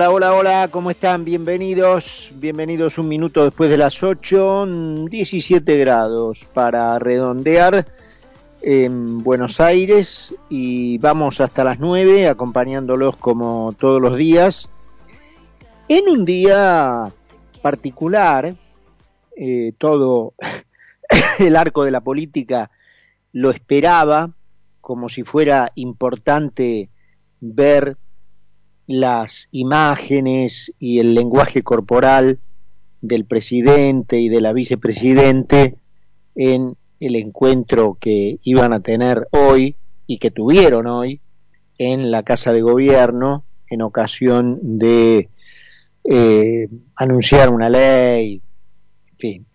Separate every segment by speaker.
Speaker 1: Hola, hola, hola, ¿cómo están? Bienvenidos, bienvenidos un minuto después de las 8, 17 grados para redondear en Buenos Aires y vamos hasta las 9 acompañándolos como todos los días en un día particular, eh, todo el arco de la política lo esperaba como si fuera importante ver las imágenes y el lenguaje corporal del presidente y de la vicepresidente en el encuentro que iban a tener hoy y que tuvieron hoy en la Casa de Gobierno en ocasión de eh, anunciar una ley, fin,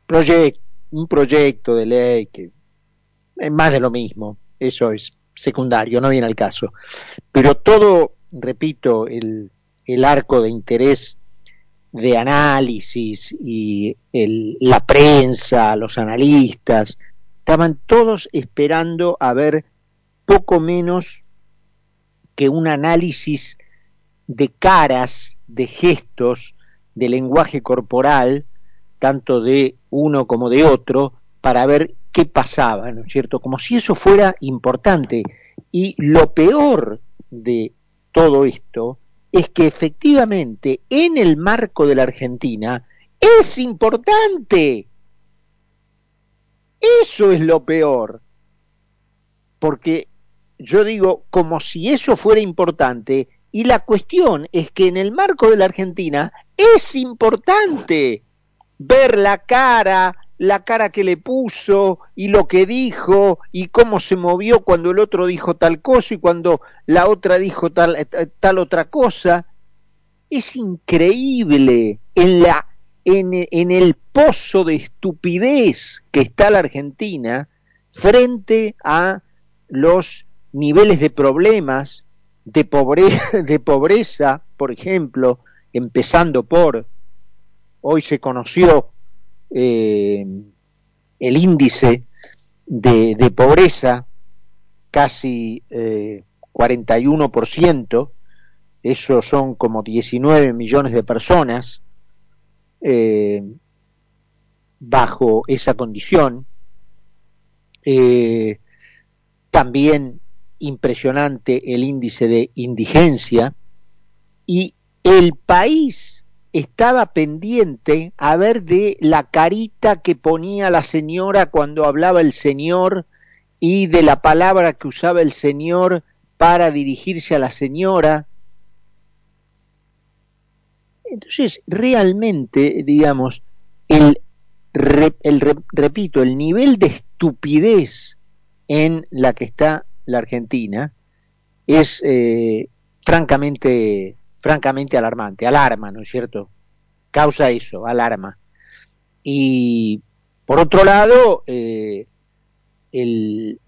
Speaker 1: un proyecto de ley que es más de lo mismo, eso es secundario, no viene al caso. Pero todo repito, el, el arco de interés de análisis y el, la prensa, los analistas, estaban todos esperando a ver poco menos que un análisis de caras, de gestos, de lenguaje corporal, tanto de uno como de otro, para ver qué pasaba, ¿no es cierto? Como si eso fuera importante. Y lo peor de todo esto es que efectivamente en el marco de la Argentina es importante. Eso es lo peor. Porque yo digo, como si eso fuera importante, y la cuestión es que en el marco de la Argentina es importante ver la cara, la cara que le puso y lo que dijo y cómo se movió cuando el otro dijo tal cosa y cuando la otra dijo tal, eh, tal otra cosa. Es increíble en, la, en, en el pozo de estupidez que está la Argentina frente a los niveles de problemas, de pobreza, de pobreza, por ejemplo, empezando por, hoy se conoció eh, el índice de, pobreza casi eh, 41%, eso son como 19 millones de personas eh, bajo esa condición. Eh, también impresionante el índice de indigencia y el país estaba pendiente a ver de la carita que ponía la señora cuando hablaba el señor y de la palabra que usaba el señor para dirigirse a la señora. Entonces, realmente, digamos, el, repito, el nivel de estupidez en la que está la Argentina es eh, francamente francamente alarmante, alarma, ¿no es cierto? Causa eso, alarma. Y por otro lado, eh, el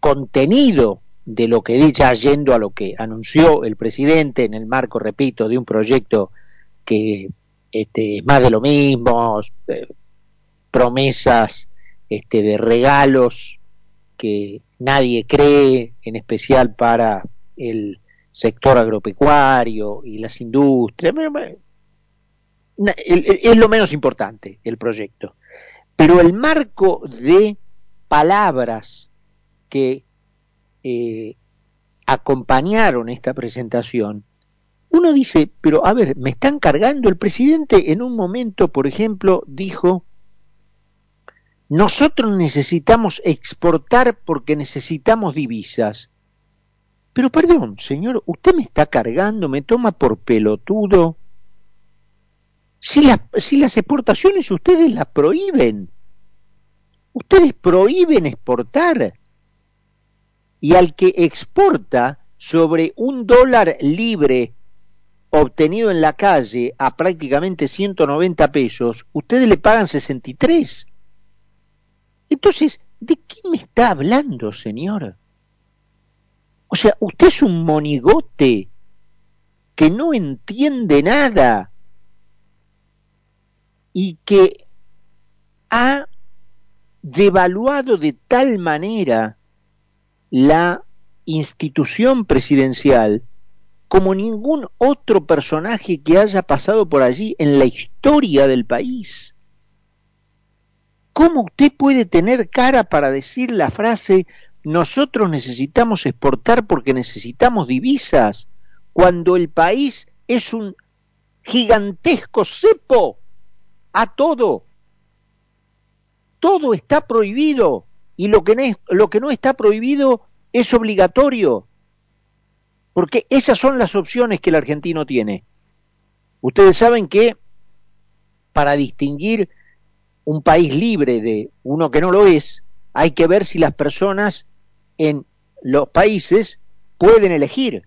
Speaker 1: contenido de lo que dicha yendo a lo que anunció el presidente en el marco, repito, de un proyecto que este, más de lo mismo, eh, promesas este, de regalos que nadie cree, en especial para el sector agropecuario y las industrias. Es lo menos importante el proyecto. Pero el marco de palabras que eh, acompañaron esta presentación, uno dice, pero a ver, me están cargando. El presidente en un momento, por ejemplo, dijo, nosotros necesitamos exportar porque necesitamos divisas. Pero perdón, señor, usted me está cargando, me toma por pelotudo. Si, si las exportaciones ustedes las prohíben, ustedes prohíben exportar. Y al que exporta sobre un dólar libre obtenido en la calle a prácticamente 190 pesos, ustedes le pagan 63. Entonces, ¿de qué me está hablando, señor? O sea, usted es un monigote que no entiende nada y que ha devaluado de tal manera la institución presidencial como ningún otro personaje que haya pasado por allí en la historia del país. ¿Cómo usted puede tener cara para decir la frase nosotros necesitamos exportar porque necesitamos divisas cuando el país es un gigantesco cepo a todo? Todo está prohibido y lo que, no, lo que no está prohibido es obligatorio. Porque esas son las opciones que el argentino tiene. Ustedes saben que para distinguir un país libre de uno que no lo es, hay que ver si las personas en los países pueden elegir.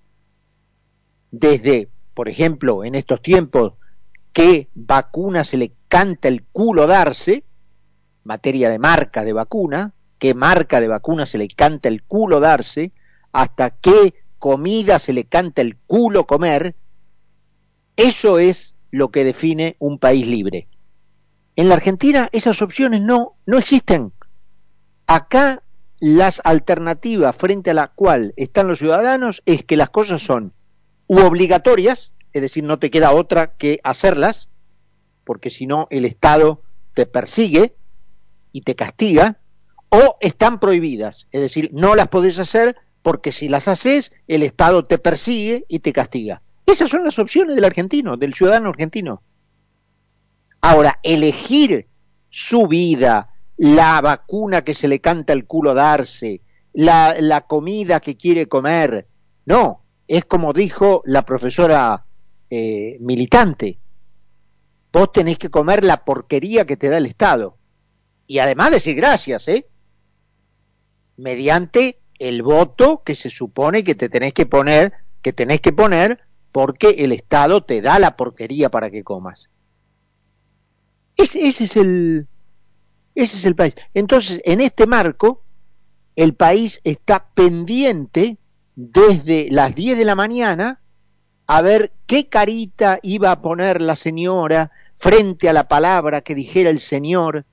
Speaker 1: Desde, por ejemplo, en estos tiempos, qué vacuna se le canta el culo darse, materia de marca de vacuna, qué marca de vacuna se le canta el culo darse, hasta qué comida se le canta el culo comer, eso es lo que define un país libre. En la Argentina esas opciones no, no existen. Acá las alternativas frente a la cual están los ciudadanos es que las cosas son u obligatorias, es decir, no te queda otra que hacerlas, porque si no el Estado te persigue y te castiga, o están prohibidas, es decir, no las podés hacer porque si las haces, el Estado te persigue y te castiga. Esas son las opciones del argentino, del ciudadano argentino. Ahora, elegir su vida, la vacuna que se le canta el culo darse, la, la comida que quiere comer, no, es como dijo la profesora eh, militante, vos tenés que comer la porquería que te da el Estado. Y además decir gracias, ¿eh? Mediante el voto que se supone que te tenés que poner, que tenés que poner porque el Estado te da la porquería para que comas. Ese, ese es el ese es el país. Entonces, en este marco, el país está pendiente desde las 10 de la mañana a ver qué carita iba a poner la señora frente a la palabra que dijera el Señor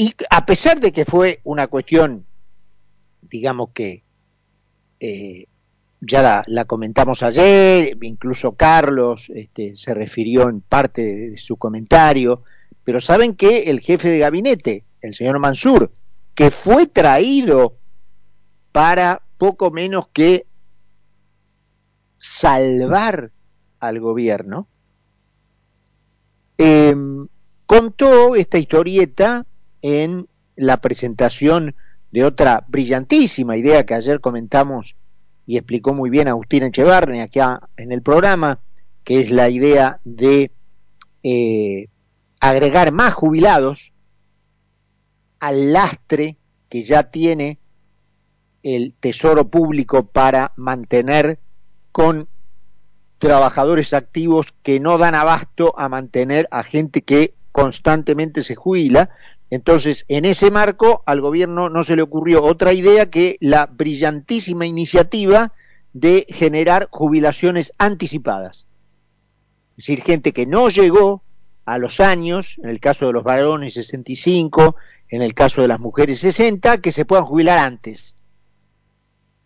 Speaker 1: Y a pesar de que fue una cuestión, digamos que eh, ya la, comentamos ayer, incluso Carlos este, se refirió en parte de, su comentario, pero saben que el jefe de gabinete, el señor Mansur, que fue traído para poco menos que salvar al gobierno, em, contó esta historieta en la presentación de otra brillantísima idea que ayer comentamos y explicó muy bien Agustín Echevarne acá en el programa, que es la idea de eh, agregar más jubilados al lastre que ya tiene el Tesoro Público para mantener con trabajadores activos que no dan abasto a mantener a gente que constantemente se jubila, entonces, en ese marco, al gobierno no se le ocurrió otra idea que la brillantísima iniciativa de generar jubilaciones anticipadas. Es decir, gente que no llegó a los años, en el caso de los varones 65, en el caso de las mujeres 60, que se puedan jubilar antes.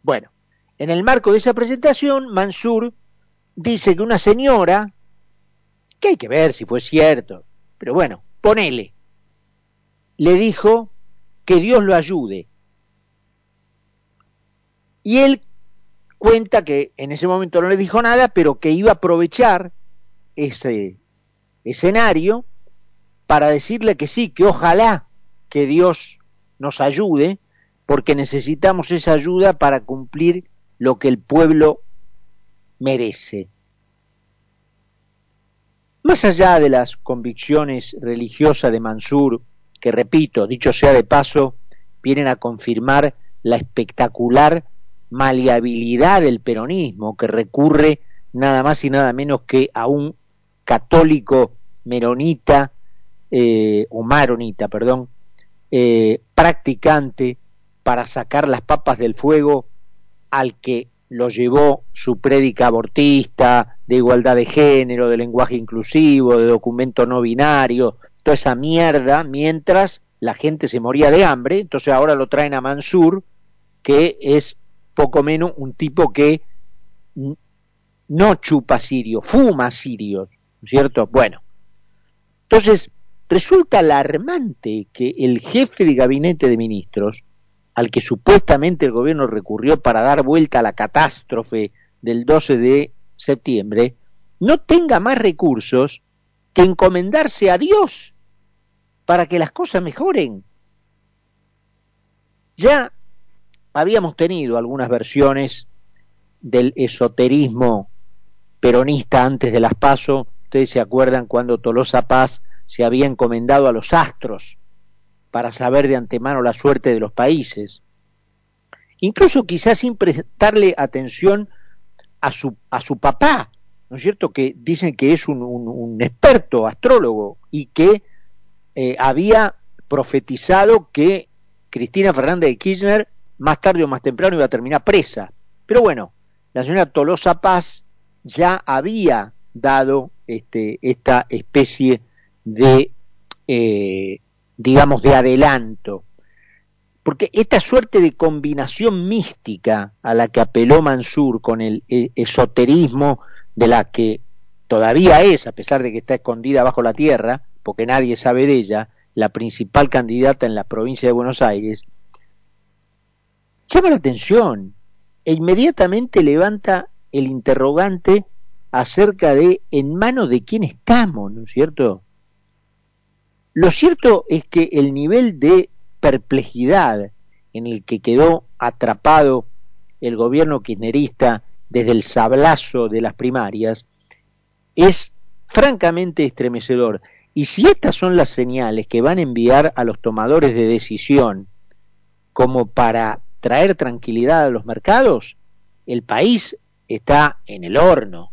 Speaker 1: Bueno, en el marco de esa presentación, Mansur dice que una señora, que hay que ver si fue cierto, pero bueno, ponele, le dijo que Dios lo ayude. Y él cuenta que en ese momento no le dijo nada, pero que iba a aprovechar ese escenario para decirle que sí, que ojalá que Dios nos ayude, porque necesitamos esa ayuda para cumplir lo que el pueblo merece. Más allá de las convicciones religiosas de Mansur que repito, dicho sea de paso, vienen a confirmar la espectacular maleabilidad del peronismo que recurre nada más y nada menos que a un católico meronita eh, o maronita, perdón, eh, practicante para sacar las papas del fuego al que lo llevó su prédica abortista, de igualdad de género, de lenguaje inclusivo, de documento no binario, toda esa mierda mientras la gente se moría de hambre, entonces ahora lo traen a Mansur que es poco menos un tipo que no chupa sirio, fuma sirio, ¿cierto? Bueno, entonces resulta alarmante que el jefe de gabinete de ministros, al que supuestamente el gobierno recurrió para dar vuelta a la catástrofe del 12 de septiembre, no tenga más recursos que encomendarse a Dios para que las cosas mejoren. Ya habíamos tenido algunas versiones del esoterismo peronista antes de las PASO. Ustedes se acuerdan cuando Tolosa Paz se había encomendado a los astros para saber de antemano la suerte de los países. Incluso quizás sin prestarle atención a su, a su papá, ¿no es cierto? Que dicen que es un, experto astrólogo y que eh, había profetizado que Cristina Fernández de Kirchner más tarde o más temprano iba a terminar presa. Pero bueno, la señora Tolosa Paz ya había dado este, esta especie de, eh, digamos, de adelanto. Porque esta suerte de combinación mística a la que apeló Mansur con el eh, esoterismo de la que todavía es, a pesar de que está escondida bajo la tierra, porque nadie sabe de ella, la principal candidata en la provincia de Buenos Aires, llama la atención e inmediatamente levanta el interrogante acerca de en manos de quién estamos, ¿no es cierto? Lo cierto es que el nivel de perplejidad en el que quedó atrapado el gobierno kirchnerista desde el sablazo de las primarias, es francamente estremecedor. Y si estas son las señales que van a enviar a los tomadores de decisión como para traer tranquilidad a los mercados, el país está en el horno.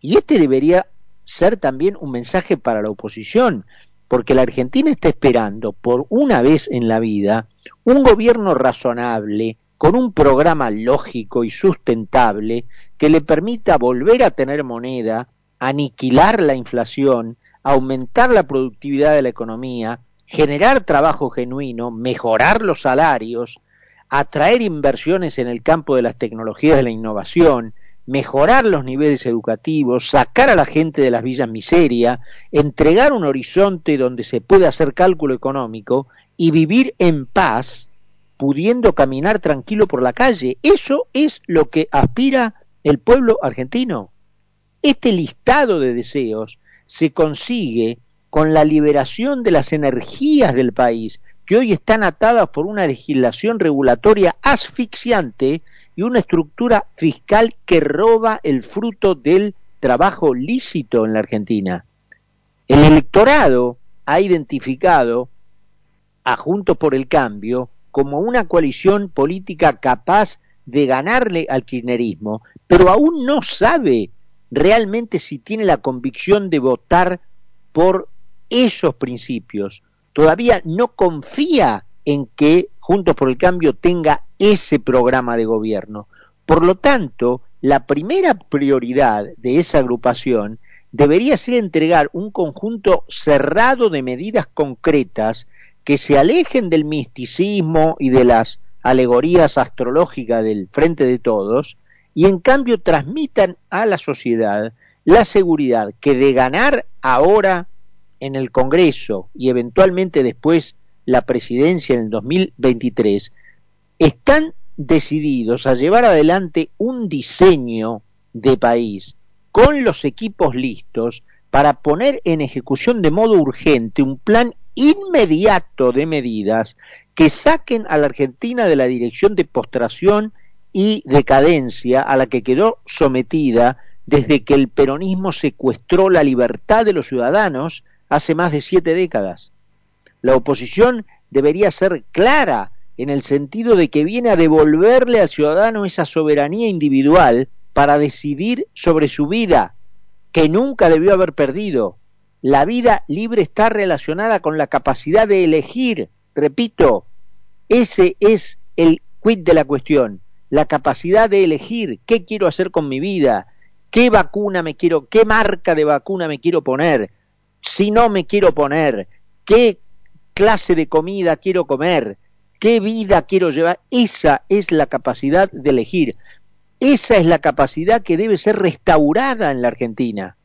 Speaker 1: Y este debería ser también un mensaje para la oposición, porque la Argentina está esperando por una vez en la vida un gobierno razonable, con un programa lógico y sustentable que le permita volver a tener moneda, aniquilar la inflación, aumentar la productividad de la economía, generar trabajo genuino, mejorar los salarios, atraer inversiones en el campo de las tecnologías de la innovación, mejorar los niveles educativos, sacar a la gente de las villas miseria, entregar un horizonte donde se pueda hacer cálculo económico y vivir en paz pudiendo caminar tranquilo por la calle. Eso es lo que aspira el pueblo argentino. Este listado de deseos se consigue con la liberación de las energías del país, que hoy están atadas por una legislación regulatoria asfixiante y una estructura fiscal que roba el fruto del trabajo lícito en la Argentina. El electorado ha identificado a Juntos por el Cambio como una coalición política capaz de ganarle al kirchnerismo, pero aún no sabe realmente si tiene la convicción de votar por esos principios. Todavía no confía en que Juntos por el Cambio tenga ese programa de gobierno. Por lo tanto, la primera prioridad de esa agrupación debería ser entregar un conjunto cerrado de medidas concretas que se alejen del misticismo y de las alegorías astrológicas del frente de todos y en cambio transmitan a la sociedad la seguridad que de ganar ahora en el Congreso y eventualmente después la presidencia en el 2023, están decididos a llevar adelante un diseño de país con los equipos listos para poner en ejecución de modo urgente un plan inmediato de medidas que saquen a la Argentina de la dirección de postración y decadencia a la que quedó sometida desde que el peronismo secuestró la libertad de los ciudadanos hace más de siete décadas. La oposición debería ser clara en el sentido de que viene a devolverle al ciudadano esa soberanía individual para decidir sobre su vida, que nunca debió haber perdido, la vida libre está relacionada con la capacidad de elegir. Repito, ese es el quid de la cuestión. La capacidad de elegir qué quiero hacer con mi vida, qué vacuna me quiero, qué marca de vacuna me quiero poner, si no me quiero poner, qué clase de comida quiero comer, qué vida quiero llevar. Esa es la capacidad de elegir. Esa es la capacidad que debe ser restaurada en la Argentina.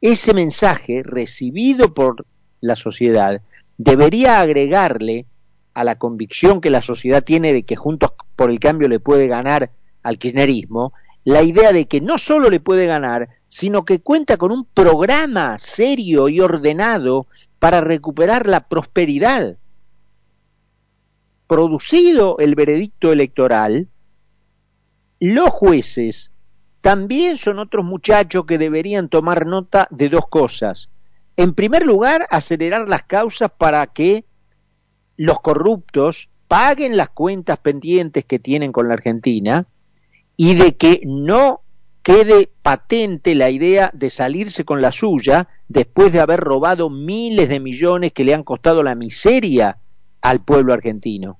Speaker 1: Ese mensaje recibido por la sociedad debería agregarle a la convicción que la sociedad tiene de que Juntos por el Cambio le puede ganar al kirchnerismo, la idea de que no solo le puede ganar, sino que cuenta con un programa serio y ordenado para recuperar la prosperidad. Producido el veredicto electoral, los jueces también son otros muchachos que deberían tomar nota de dos cosas. En primer lugar, acelerar las causas para que los corruptos paguen las cuentas pendientes que tienen con la Argentina y de que no quede patente la idea de salirse con la suya después de haber robado miles de millones que le han costado la miseria al pueblo argentino.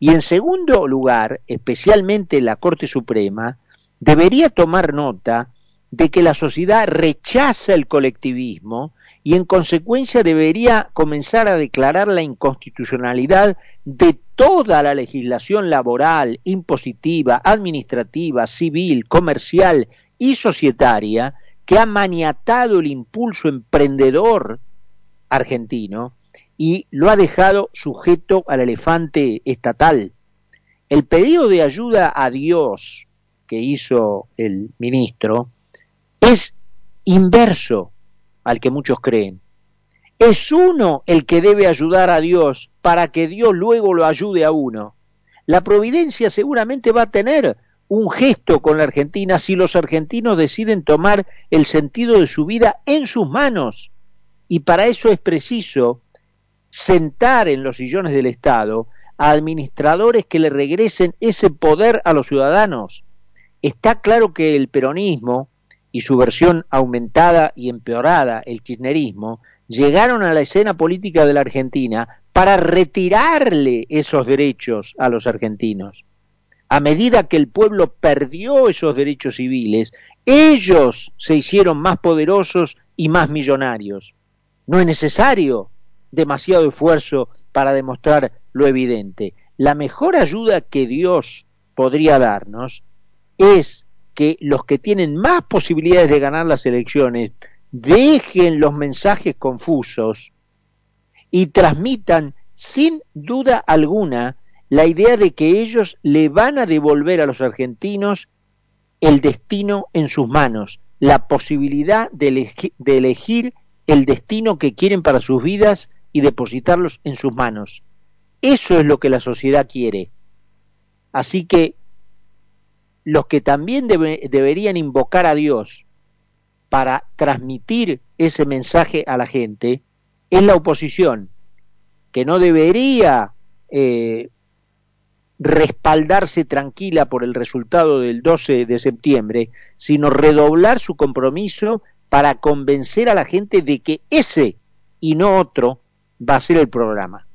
Speaker 1: Y en segundo lugar, especialmente la Corte Suprema, debería tomar nota de que la sociedad rechaza el colectivismo y en consecuencia debería comenzar a declarar la inconstitucionalidad de toda la legislación laboral, impositiva, administrativa, civil, comercial y societaria que ha maniatado el impulso emprendedor argentino y lo ha dejado sujeto al elefante estatal. El pedido de ayuda a Dios que hizo el ministro es inverso al que muchos creen. Es uno el que debe ayudar a Dios para que Dios luego lo ayude a uno. La providencia seguramente va a tener un gesto con la Argentina si los argentinos deciden tomar el sentido de su vida en sus manos. Y para eso es preciso sentar en los sillones del Estado a administradores que le regresen ese poder a los ciudadanos. Está claro que el peronismo y su versión aumentada y empeorada, el kirchnerismo, llegaron a la escena política de la Argentina para retirarle esos derechos a los argentinos. A medida que el pueblo perdió esos derechos civiles, ellos se hicieron más poderosos y más millonarios. No es necesario demasiado esfuerzo para demostrar lo evidente. La mejor ayuda que Dios podría darnos es que los que tienen más posibilidades de ganar las elecciones dejen los mensajes confusos y transmitan sin duda alguna la idea de que ellos le van a devolver a los argentinos el destino en sus manos, la posibilidad de, elegir el destino que quieren para sus vidas y depositarlos en sus manos. Eso es lo que la sociedad quiere. Así que los que también deberían invocar a Dios para transmitir ese mensaje a la gente es la oposición, que no debería eh, respaldarse tranquila por el resultado del 12 de septiembre, sino redoblar su compromiso para convencer a la gente de que ese y no otro va a ser el programa.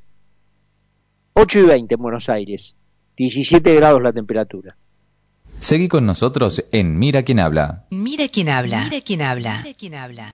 Speaker 1: 8 y 20 en Buenos Aires, 17 grados la temperatura.
Speaker 2: Seguí con nosotros en Mira quién habla.
Speaker 3: Mira quién habla. Mira quién habla. Mira quién habla.